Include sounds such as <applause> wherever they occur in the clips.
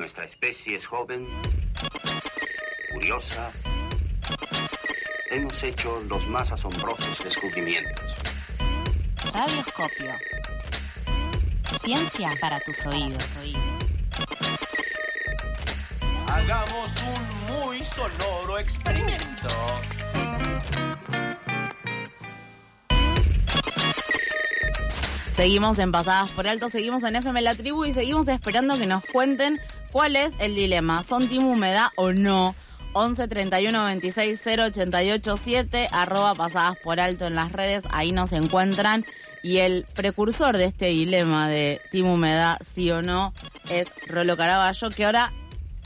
Nuestra especie es joven, curiosa. Hemos hecho los más asombrosos descubrimientos. Radioscopio. Ciencia para tus oídos. Hagamos un muy sonoro experimento. Seguimos en Pasadas por Alto, seguimos en FM La Tribu y seguimos esperando que nos cuenten cuál es el dilema. ¿Son Team Humedad o no? 11 31 26 0 88 7, arroba Pasadas por Alto en las redes, ahí nos encuentran. Y el precursor de este dilema de Team Humedad, sí o no, es Rolo Caraballo, que ahora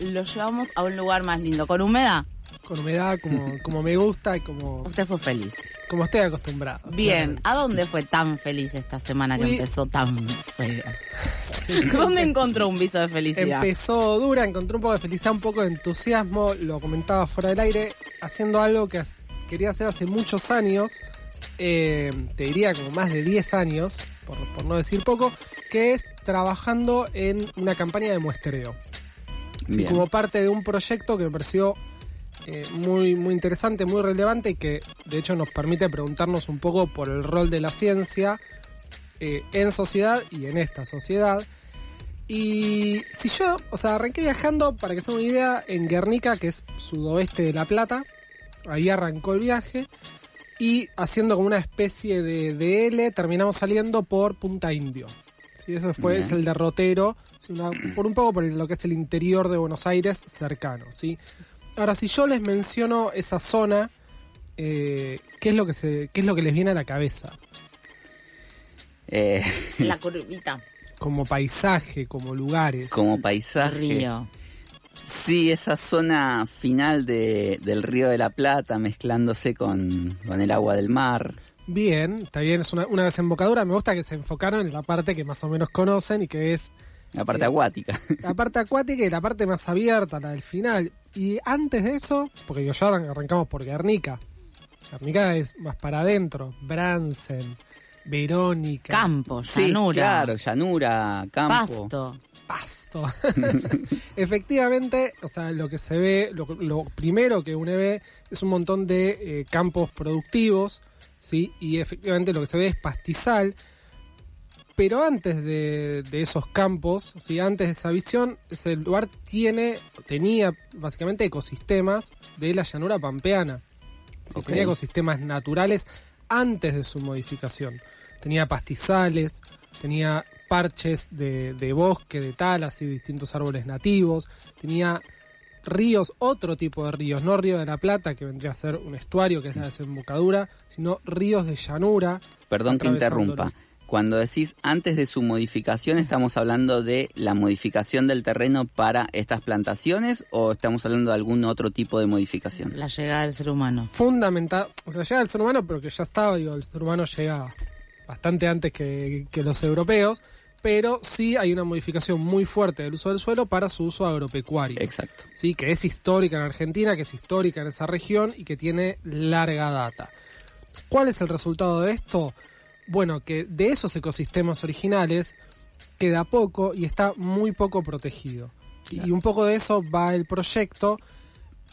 lo llevamos a un lugar más lindo. ¿Con humedad? Con humedad, como, como me gusta y como, Usted fue feliz. como estoy acostumbrado. Bien, ¿a dónde fue tan feliz esta semana que Fui- empezó tan fea? <laughs> ¿Dónde encontró un viso de felicidad? Empezó dura, encontré un poco de felicidad, un poco de entusiasmo, lo comentaba fuera del aire, haciendo algo que quería hacer hace muchos años, eh, te diría como más de 10 años, por, por no decir poco, que es trabajando en una campaña de muestreo. Sí, como parte de un proyecto que me pareció eh, muy, muy interesante, muy relevante y que de hecho nos permite preguntarnos un poco por el rol de la ciencia eh, en sociedad y en esta sociedad. Y si yo, o sea, arranqué viajando, para que se una idea, en Guernica, que es sudoeste de La Plata, ahí arrancó el viaje, y haciendo como una especie de, de L, terminamos saliendo por Punta Indio. Sí, eso fue, Bien. es el derrotero, una- por un poco por lo que es el interior de Buenos Aires cercano, ¿sí? Ahora, si yo les menciono esa zona, eh, ¿qué, es lo que se, ¿qué es lo que les viene a la cabeza? Eh, La <laughs> curvita. Como paisaje, como lugares. como paisaje. Río. Sí, esa zona final de, del Río de la Plata mezclándose con, con el agua del mar. Bien, está bien, es una, una desembocadura. Me gusta que se enfocaron en la parte que más o menos conocen y que es La parte Eh, acuática. la parte acuática y la parte más abierta, la del final. Y antes de eso, porque ya arran- arrancamos por Guernica. Guernica es más para adentro. Bransen, Verónica, Campo, Sí, llanura, claro, llanura, campo. pasto. Pasto. <laughs> Efectivamente, o sea, lo que se ve, lo, lo primero que uno ve es un montón de eh, campos productivos, ¿sí? Y efectivamente lo que se ve es pastizal. Pero antes de, de esos campos, ¿sí? antes de esa visión, ese lugar tiene, tenía básicamente ecosistemas de la llanura pampeana. Tenía ecosistemas naturales antes de su modificación. Tenía pastizales, tenía parches de, de bosque, de talas y distintos árboles nativos, tenía ríos, otro tipo de ríos, no río de la Plata, que vendría a ser un estuario, que es la desembocadura, sino ríos de llanura. Perdón que interrumpa. Cuando decís antes de su modificación, ¿estamos hablando de la modificación del terreno para estas plantaciones o estamos hablando de algún otro tipo de modificación? La llegada del ser humano. Fundamental, o sea, llega el ser humano, pero que ya estaba, digo, el ser humano llega bastante antes que, que los europeos, pero sí hay una modificación muy fuerte del uso del suelo para su uso agropecuario. Exacto. ¿sí? que es histórica en Argentina, que es histórica en esa región y que tiene larga data. ¿Cuál es el resultado de esto? Bueno, que de esos ecosistemas originales queda poco y está muy poco protegido. Y un poco de eso va el proyecto.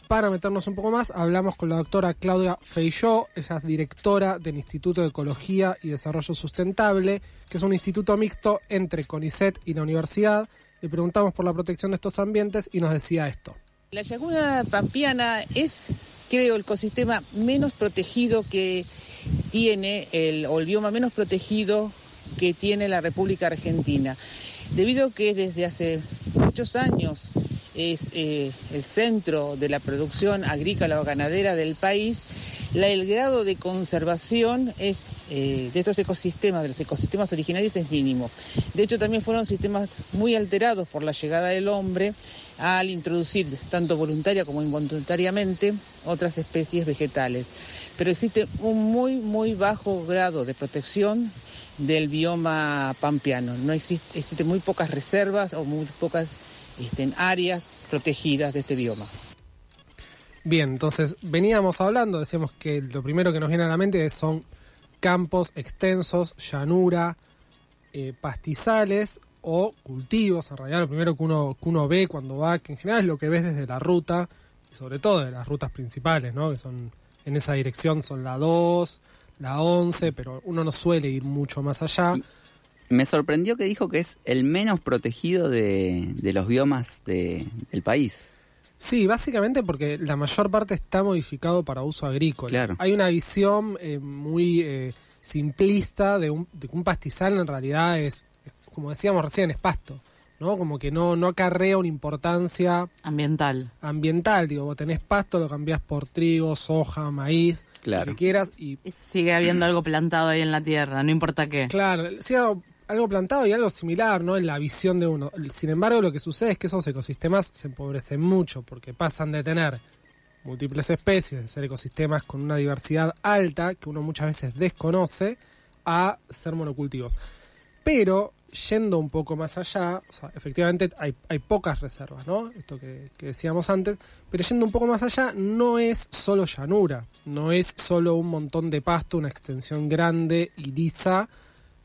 Para meternos un poco más, hablamos con la doctora Claudia Feijó, ella es directora del Instituto de Ecología y Desarrollo Sustentable, que es un instituto mixto entre CONICET y la universidad. Le preguntamos por la protección de estos ambientes y nos decía esto. La laguna pampeana es, creo, el ecosistema menos protegido que tiene, el, o bioma menos protegido que tiene la República Argentina, debido a que desde hace muchos años es eh, el centro de la producción agrícola o ganadera del país, el grado de conservación es, eh, de estos ecosistemas, de los ecosistemas originarios, es mínimo. De hecho, también fueron sistemas muy alterados por la llegada del hombre al introducir, tanto voluntaria como involuntariamente, otras especies vegetales. Pero existe un muy, muy bajo grado de protección del bioma pampeano. No existe, existen muy pocas reservas o muy pocas este, áreas protegidas de este bioma. Bien, entonces veníamos hablando, decíamos que lo primero que nos viene a la mente son campos extensos, llanura, eh, pastizales, o cultivos. En realidad lo primero que uno, que uno ve cuando va, que en general es lo que ves desde la ruta, sobre todo de las rutas principales, ¿no? que son en esa dirección son la 2, la 11, pero uno no suele ir mucho más allá. Me sorprendió que dijo que es el menos protegido de, de los biomas de- del país. Sí, básicamente porque la mayor parte está modificado para uso agrícola. Claro. Hay una visión eh, muy eh, simplista de, un, de que un pastizal en realidad es, como decíamos recién, es pasto, ¿no? Como que no, no acarrea una importancia Ambiental. ambiental. Digo, vos tenés pasto, lo cambiás por trigo, soja, maíz, Claro. lo que quieras. Y Y sigue habiendo <clears throat> algo plantado ahí en la tierra, no importa qué. claro, sí, algo, algo plantado y algo similar, ¿no? En la visión de uno. Sin embargo, lo que sucede es que esos ecosistemas se empobrecen mucho porque pasan de tener múltiples especies, de ser ecosistemas con una diversidad alta que uno muchas veces desconoce, a ser monocultivos. Pero yendo un poco más allá, efectivamente hay, pocas reservas, ¿no? Esto que, decíamos antes, pero yendo un poco más allá, no es solo llanura, no es solo un montón de pasto, una extensión grande y lisa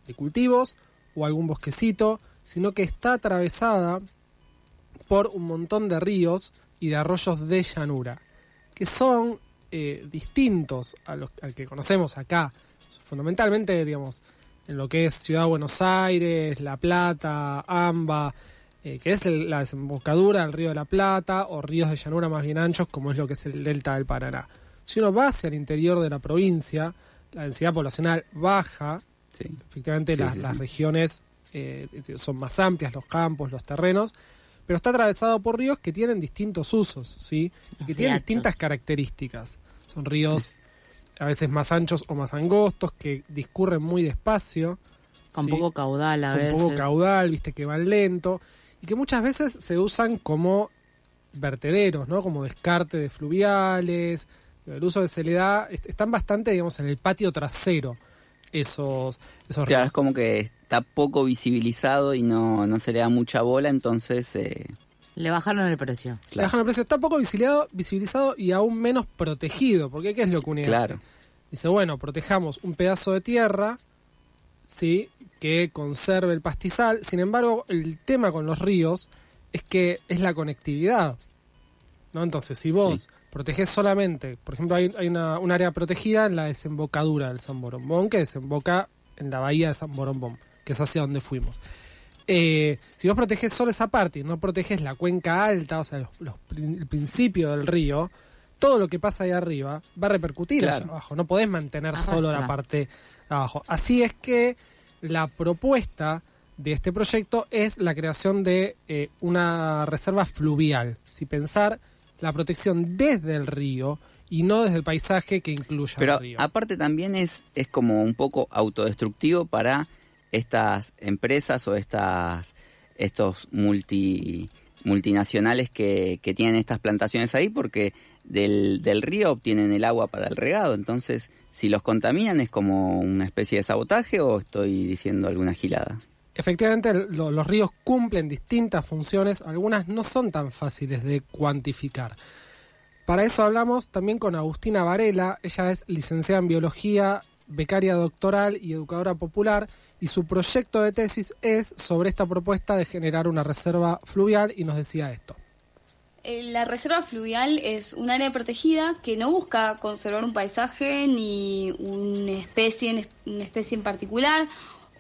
de cultivos o algún bosquecito, sino que está atravesada por un montón de ríos y de arroyos de llanura, que son eh, distintos al que conocemos acá, fundamentalmente, digamos, en lo que es Ciudad de Buenos Aires, La Plata, Amba, eh, que es el- la desembocadura del río de la Plata, o ríos de llanura más bien anchos, como es lo que es el delta del Paraná. Si uno va hacia el interior de la provincia, la densidad poblacional baja, Sí. efectivamente Sí, las, sí, las sí. regiones eh, son más amplias, los campos, los terrenos, pero está atravesado por ríos que tienen distintos usos, ¿sí? Y que Los tienen riachos. distintas características. Son ríos a veces más anchos o más angostos, que discurren muy despacio, Con Sí. poco caudal a con veces. poco caudal, viste, que van lento, y que muchas veces se usan como vertederos, ¿no? Como descarte de fluviales. El uso que se le da, est- están bastante, digamos, en el patio trasero esos, esos Claro, ríos. es como que está poco visibilizado y no, no se le da mucha bola, entonces... eh, Le bajaron el precio. Le claro. bajan el precio. Está poco visibilizado, visibilizado y aún menos protegido. Porque ¿qué es lo que uno Claro. hace? Dice, bueno, protejamos un pedazo de tierra, ¿sí? Que conserve el pastizal. Sin embargo, el tema con los ríos es que es la conectividad. ¿no? Entonces, si vos Sí. protegés solamente, por ejemplo, hay, hay una, un área protegida en la desembocadura del San Borombón, que desemboca en la bahía de San Borombón, que es hacia donde fuimos. Eh, si vos proteges solo esa parte y no proteges la cuenca alta, o sea, los- los prin- el principio del río, todo lo que pasa ahí arriba va a repercutir Claro. allá abajo. No podés mantener solo la parte de abajo. Así es que la propuesta de este proyecto es la creación de eh, una reserva fluvial. Si pensar la protección desde el río y no desde el paisaje que incluya Pero el río. aparte también es, es como un poco autodestructivo para estas empresas o estas estos multi multinacionales que, que tienen estas plantaciones ahí porque del, del río obtienen el agua para el regado. Entonces, si los contaminan es como una especie de sabotaje o estoy diciendo alguna gilada. Efectivamente, lo- los ríos cumplen distintas funciones, algunas no son tan fáciles de cuantificar. Para eso hablamos también con Agustina Varela, ella es licenciada en biología, becaria doctoral y educadora popular, y su proyecto de tesis es sobre esta propuesta de generar una reserva fluvial y nos decía esto. Eh, La reserva fluvial es un área protegida que no busca conservar un paisaje ni una especie en, una especie en particular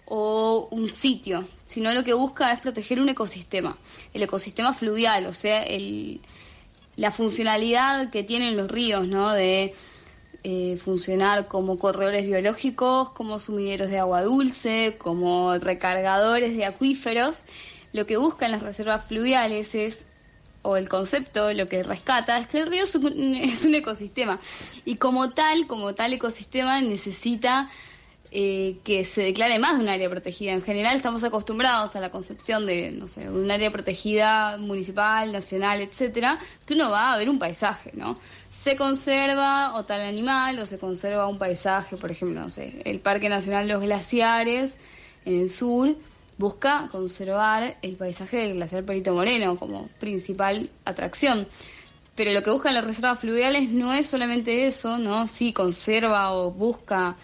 o un sitio, sino lo que busca es proteger un ecosistema, el ecosistema fluvial, o sea, el, la funcionalidad que tienen los ríos, ¿no? De eh, funcionar como corredores biológicos, como sumideros de agua dulce, como recargadores de acuíferos. Lo que buscan las reservas fluviales es, o el concepto, lo que rescata, es que el río es un, <laughs> es un ecosistema. Y como tal, como tal ecosistema necesita eh, que se declare más de un área protegida. En general estamos acostumbrados a la concepción de, no sé, un área protegida municipal, nacional, etcétera, que uno va a ver un paisaje, ¿no? Se conserva o tal animal o se conserva un paisaje, por ejemplo, no sé, el Parque Nacional Los Glaciares en el sur busca conservar el paisaje del glaciar Perito Moreno como principal atracción. Pero lo que buscan las reservas fluviales no es solamente eso, ¿no? Sí conserva o busca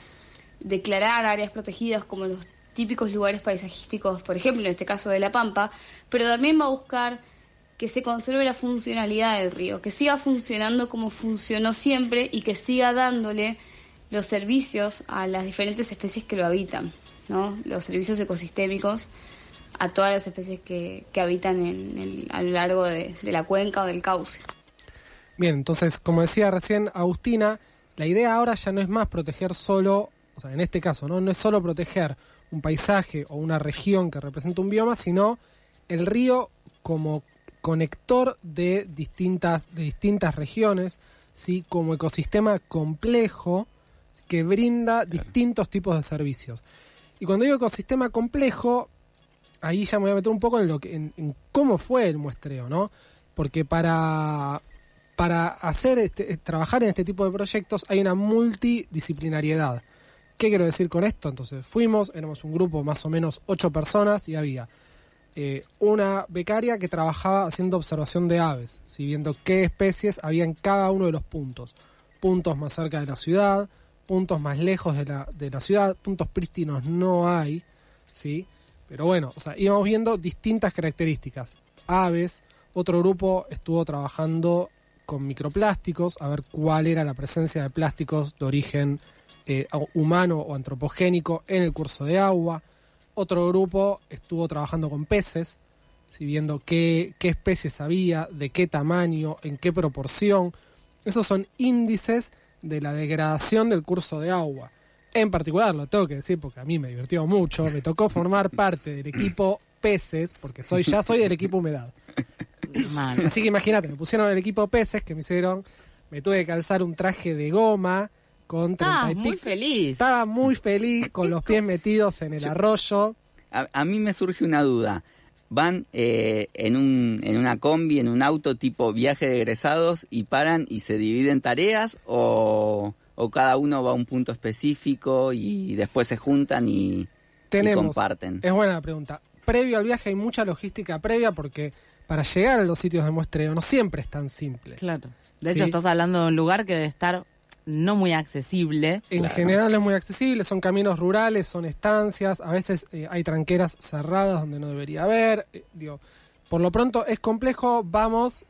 declarar áreas protegidas como los típicos lugares paisajísticos, por ejemplo, en este caso de La Pampa, pero también va a buscar que se conserve la funcionalidad del río, que siga funcionando como funcionó siempre y que siga dándole los servicios a las diferentes especies que lo habitan, ¿no? los servicios ecosistémicos a todas las especies que, que habitan en el- a lo largo de la cuenca o del cauce. Bien, entonces, como decía recién Agustina, la idea ahora ya no es más proteger solo, o sea, en este caso, ¿no? No es solo proteger un paisaje o una región que representa un bioma, sino el río como conector de distintas, de distintas regiones, ¿sí? como ecosistema complejo que brinda distintos tipos de servicios. Y cuando digo ecosistema complejo, ahí ya me voy a meter un poco en lo que, en, en cómo fue el muestreo, ¿no? Porque para, para hacer este, trabajar en este tipo de proyectos hay una multidisciplinariedad. ¿Qué quiero decir con esto? Entonces, fuimos, éramos un grupo más o menos ocho personas y había eh, una becaria que trabajaba haciendo observación de aves, ¿sí? viendo qué especies había en cada uno de los puntos. Puntos más cerca de la ciudad, puntos más lejos de la, de la ciudad, puntos prístinos no hay, ¿sí? Pero bueno, o sea, íbamos viendo distintas características. Aves, otro grupo estuvo trabajando con microplásticos, a ver cuál era la presencia de plásticos de origen eh, humano o antropogénico en el curso de agua. Otro grupo estuvo trabajando con peces, viendo qué, qué especies había, de qué tamaño, en qué proporción. Esos son índices de la degradación del curso de agua. En particular, lo tengo que decir porque a mí me divirtió mucho, me tocó formar parte del equipo peces, porque soy ya soy del equipo humedad. Mal. Así que imagínate, me pusieron el equipo peces que me hicieron, me tuve que calzar un traje de goma con 30 Ah, y muy feliz. Estaba muy feliz con los pies <laughs> metidos en el arroyo. A, a mí me surge una duda. ¿Van eh, en, un, en una combi, en un auto tipo viaje de egresados y paran y se dividen tareas o, o cada uno va a un punto específico y después se juntan y, comparten? es buena la pregunta. Previo al viaje hay mucha logística previa porque para llegar a los sitios de muestreo no siempre es tan simple. Claro. De Sí. hecho, estás hablando de un lugar que debe estar no muy accesible. En general es muy accesible, son caminos rurales, son estancias, a veces eh, hay tranqueras cerradas donde no debería haber. eh, digo, por lo pronto es complejo, vamos,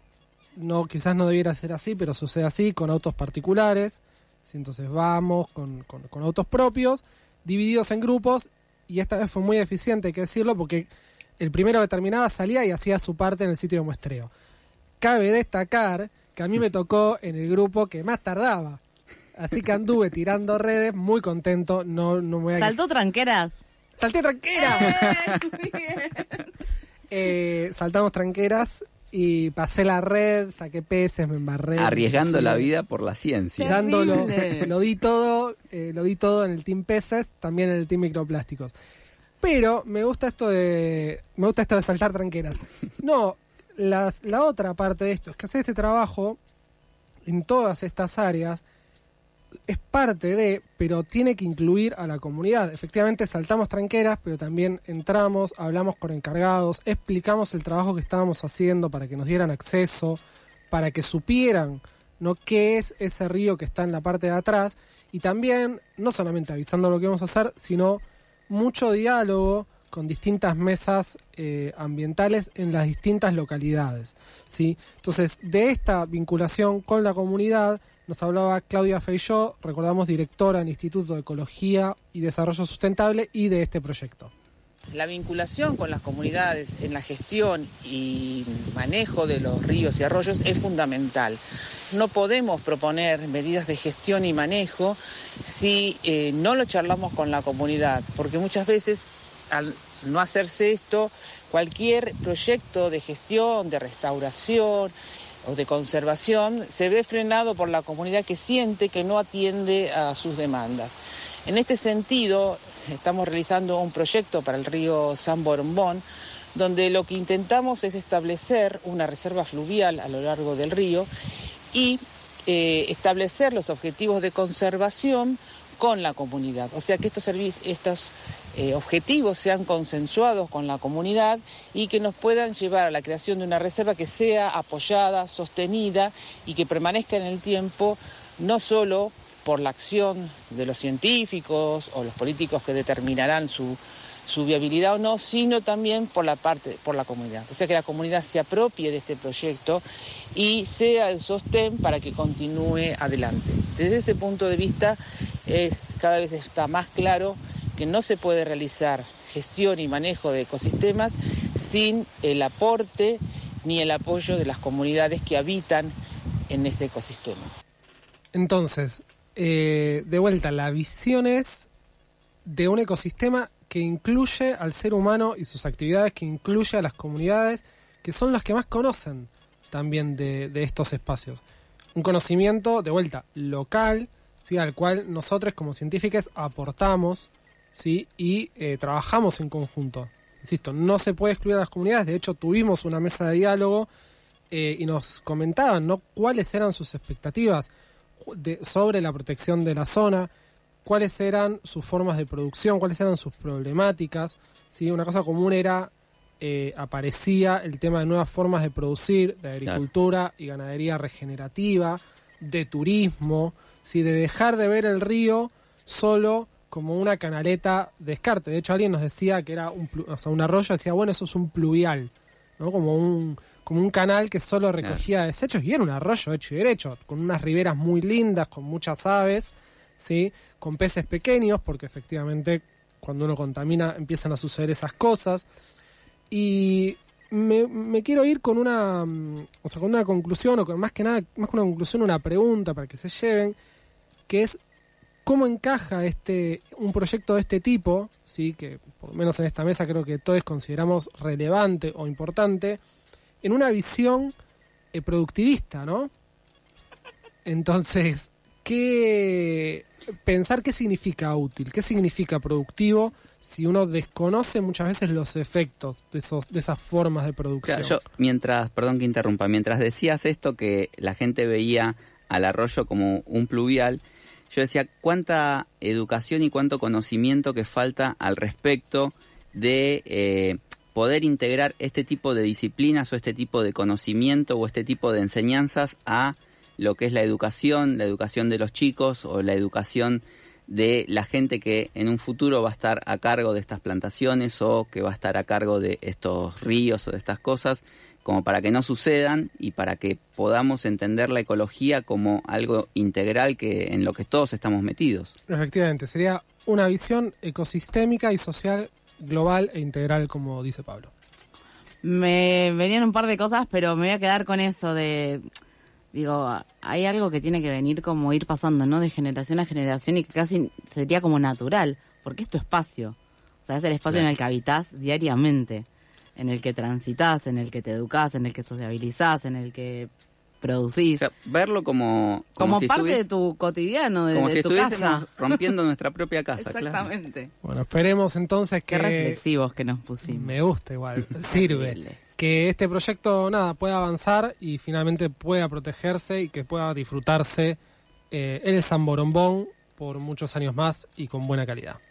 no quizás no debiera ser así, pero sucede así con autos particulares. ¿sí? Entonces vamos con, con- con autos propios, divididos en grupos, y esta vez fue muy eficiente, hay que decirlo, porque el primero que terminaba salía y hacía su parte en el sitio de muestreo. Cabe destacar que a mí me tocó en el grupo que más tardaba. Así que anduve tirando redes, muy contento. No, no me voy a ¿Saltó tranqueras? ¡Salté tranquera! Muy <laughs> bien. Eh, saltamos tranqueras y pasé la red, saqué peces, me embarré. Arriesgando Sí. la vida por la ciencia. Dándolo, lo di todo, eh, lo di todo en el team peces, también en el team microplásticos. Pero me gusta esto de, me gusta esto de saltar tranqueras. No, las, la otra parte de esto es que hacer este trabajo en todas estas áreas es parte de, pero tiene que incluir a la comunidad. Efectivamente saltamos tranqueras, pero también entramos, hablamos con encargados, explicamos el trabajo que estábamos haciendo para que nos dieran acceso, para que supieran no qué es ese río que está en la parte de atrás y también no solamente avisando lo que vamos a hacer, sino mucho diálogo con distintas mesas eh, ambientales en las distintas localidades. ¿sí? Entonces, de esta vinculación con la comunidad nos hablaba Claudia Feijó, recordamos directora del Instituto de Ecología y Desarrollo Sustentable y de este proyecto. La vinculación con las comunidades en la gestión y manejo de los ríos y arroyos es fundamental. No podemos proponer medidas de gestión y manejo si eh, no lo charlamos con la comunidad, porque muchas veces al no hacerse esto, cualquier proyecto de gestión, de restauración o de conservación se ve frenado por la comunidad que siente que no atiende a sus demandas. En este sentido, estamos realizando un proyecto para el río San Borombón, donde lo que intentamos es establecer una reserva fluvial a lo largo del río y eh, establecer los objetivos de conservación con la comunidad. O sea, que estos, servi- estos eh, objetivos sean consensuados con la comunidad y que nos puedan llevar a la creación de una reserva que sea apoyada, sostenida y que permanezca en el tiempo, no solo por la acción de los científicos o los políticos que determinarán su, su viabilidad o no, sino también por la parte, por la comunidad. O sea, que la comunidad se apropie de este proyecto y sea el sostén para que continúe adelante. Desde ese punto de vista, es, cada vez está más claro que no se puede realizar gestión y manejo de ecosistemas sin el aporte ni el apoyo de las comunidades que habitan en ese ecosistema. Entonces, eh, de vuelta, la visión es de un ecosistema que incluye al ser humano y sus actividades, que incluye a las comunidades, que son las que más conocen también de, estos espacios. Un conocimiento, de vuelta, local, al cual nosotros como científicos aportamos ¿sí? y eh, trabajamos en conjunto. Insisto, no se puede excluir a las comunidades, de hecho tuvimos una mesa de diálogo eh, y nos comentaban ¿no? cuáles eran sus expectativas sobre la protección de la zona, cuáles eran sus formas de producción, cuáles eran sus problemáticas. ¿sí? Una cosa común era, eh, aparecía el tema de nuevas formas de producir, de agricultura y ganadería regenerativa, de turismo, ¿sí? de dejar de ver el río solo como una canaleta de descarte. De hecho, alguien nos decía que era un, o sea, un arroyo, decía, bueno, eso es un pluvial, ¿no? Como un, como un canal que solo recogía desechos y era un arroyo hecho y derecho, con unas riberas muy lindas, con muchas aves, ¿sí? Con peces pequeños, porque efectivamente cuando uno contamina empiezan a suceder esas cosas. Y me, quiero ir con una, mm, o sea, con una conclusión, o con, más que nada, más que una conclusión, una pregunta para que se lleven, que es cómo encaja este un proyecto de este tipo, sí, que por lo menos en esta mesa creo que todos consideramos relevante o importante, en una visión eh, productivista, ¿no? Entonces, ¿qué pensar qué significa útil, qué significa productivo si uno desconoce muchas veces los efectos de esos de esas formas de producción? Claro, yo, mientras, perdón que interrumpa, mientras decías esto que la gente veía al arroyo como un pluvial, yo decía cuánta educación y cuánto conocimiento que falta al respecto de eh, poder integrar este tipo de disciplinas o este tipo de conocimiento o este tipo de enseñanzas a lo que es la educación, la educación de los chicos o la educación de la gente que en un futuro va a estar a cargo de estas plantaciones o que va a estar a cargo de estos ríos o de estas cosas, como para que no sucedan y para que podamos entender la ecología como algo integral que en lo que todos estamos metidos. Efectivamente, sería una visión ecosistémica y social global e integral, como dice Pablo. Me venían un par de cosas, pero me voy a quedar con eso de, digo, hay algo que tiene que venir como ir pasando, ¿no? De generación a generación y que casi sería como natural, porque es tu espacio. O sea, es el espacio en el que habitas diariamente, en el que transitas, en el que te educas, en el que sociabilizás, en el que producís. verlo como... como, si parte de tu cotidiano, de, como de si tu estuviésemos casa. rompiendo <laughs> nuestra propia casa. claro. Exactamente. Bueno, esperemos entonces Qué que... reflexivos que nos pusimos. Me gusta igual, sirve. Que este proyecto, nada, pueda avanzar y finalmente pueda protegerse y que pueda disfrutarse eh, el San Borombón por muchos años más y con buena calidad.